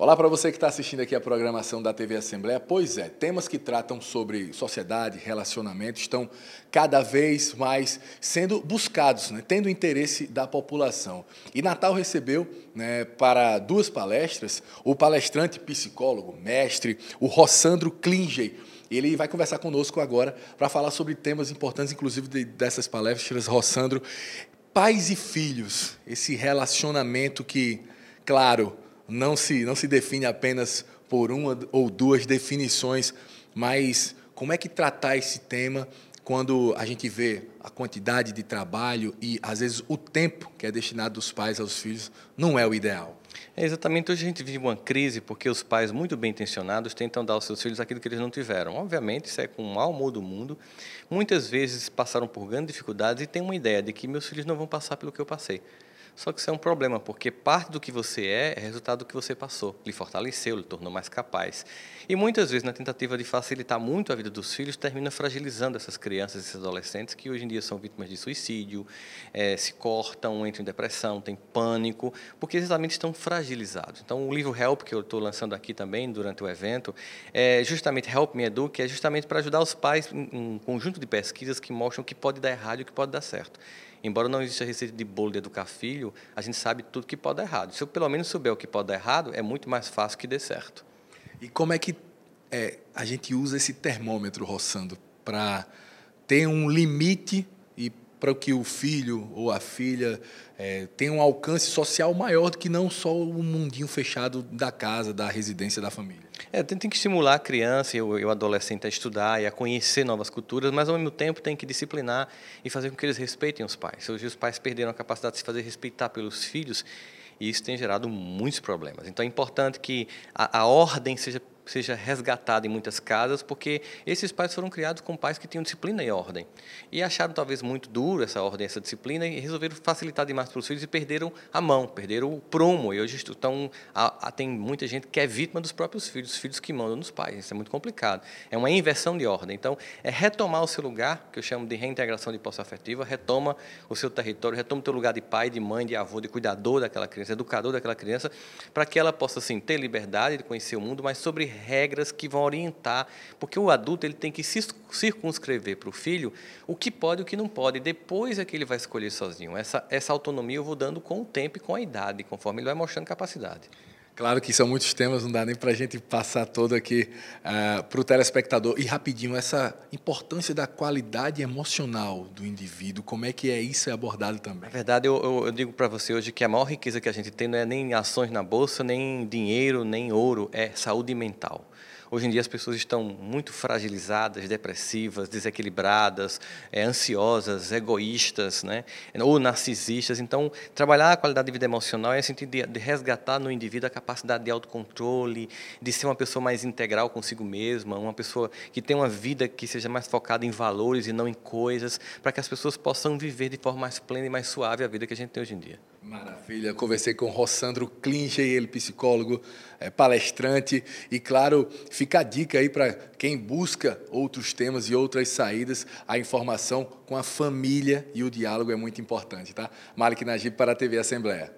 Olá para você que está assistindo aqui a programação da TV Assembleia. Pois é, temas que tratam sobre sociedade, relacionamento, estão cada vez mais sendo buscados, né, tendo interesse da população. E Natal recebeu né, para duas palestras o palestrante psicólogo, mestre, o Rossandro Klinger. Ele vai conversar conosco agora para falar sobre temas importantes, inclusive de, dessas palestras. Rossandro, pais e filhos, esse relacionamento que, claro, não se, não se define apenas por uma ou duas definições, mas como é que tratar esse tema quando a gente vê a quantidade de trabalho e, às vezes, o tempo que é destinado dos pais aos filhos não é o ideal? É exatamente, hoje a gente vive uma crise porque os pais muito bem intencionados tentam dar aos seus filhos aquilo que eles não tiveram. Obviamente, isso é com o mau humor do mundo. Muitas vezes passaram por grandes dificuldades e têm uma ideia de que meus filhos não vão passar pelo que eu passei. Só que isso é um problema, porque parte do que você é é resultado do que você passou. Lhe fortaleceu, lhe tornou mais capaz. E muitas vezes, na tentativa de facilitar muito a vida dos filhos, termina fragilizando essas crianças, esses adolescentes que hoje em dia são vítimas de suicídio, é, se cortam, entram em depressão, têm pânico, porque exatamente estão fragilizados. Então, o livro Help, que eu estou lançando aqui também durante o evento, é justamente Help Me Eduque, é justamente para ajudar os pais em um conjunto de pesquisas que mostram o que pode dar errado e o que pode dar certo. Embora não exista receita de bolo de educar filho, a gente sabe tudo que pode dar errado. Se eu pelo menos souber o que pode dar errado, é muito mais fácil que dê certo. E como é que é, a gente usa esse termômetro, roçando, para ter um limite e para que o filho ou a filha é, tenha um alcance social maior do que não só o mundinho fechado da casa, da residência da família? É, tem, tem que estimular a criança e o, adolescente a estudar e a conhecer novas culturas, mas ao mesmo tempo tem que disciplinar e fazer com que eles respeitem os pais. Hoje os pais perderam a capacidade de se fazer respeitar pelos filhos e isso tem gerado muitos problemas. Então é importante que a, a ordem seja seja resgatada em muitas casas, porque esses pais foram criados com pais que tinham disciplina e ordem. E acharam talvez muito duro essa ordem, essa disciplina, e resolveram facilitar demais para os filhos e perderam a mão, perderam o prumo. E hoje estão, há, tem muita gente que é vítima dos próprios filhos, os filhos que mandam nos pais. Isso é muito complicado. É uma inversão de ordem. Então, é retomar o seu lugar, que eu chamo de reintegração de posse afetiva, retoma o seu território, retoma o seu lugar de pai, de mãe, de avô, de cuidador daquela criança, educador daquela criança, para que ela possa, assim, ter liberdade de conhecer o mundo, mas sobre regras que vão orientar, porque o adulto ele tem que circunscrever para o filho o que pode e o que não pode, depois é que ele vai escolher sozinho. Essa, essa autonomia eu vou dando com o tempo e com a idade, conforme ele vai mostrando capacidade. Claro que são muitos temas, não dá nem para a gente passar todo aqui uh, para o telespectador. E rapidinho, essa importância da qualidade emocional do indivíduo, como é que é isso é abordado também? Na verdade, eu, eu, eu digo para você hoje que a maior riqueza que a gente tem não é nem ações na bolsa, nem dinheiro, nem ouro, é saúde mental. Hoje em dia as pessoas estão muito fragilizadas, depressivas, desequilibradas, é, ansiosas, egoístas, né? ou narcisistas. Então, trabalhar a qualidade de vida emocional é sentido de resgatar no indivíduo a capacidade de autocontrole, de ser uma pessoa mais integral consigo mesma, uma pessoa que tem uma vida que seja mais focada em valores e não em coisas, para que as pessoas possam viver de forma mais plena e mais suave a vida que a gente tem hoje em dia. Maravilha. Conversei com Rossandro Klinger, ele psicólogo, é, palestrante. E, claro, fica a dica aí para quem busca outros temas e outras saídas. A informação com a família e o diálogo é muito importante, tá? Malik Najib para a TV Assembleia.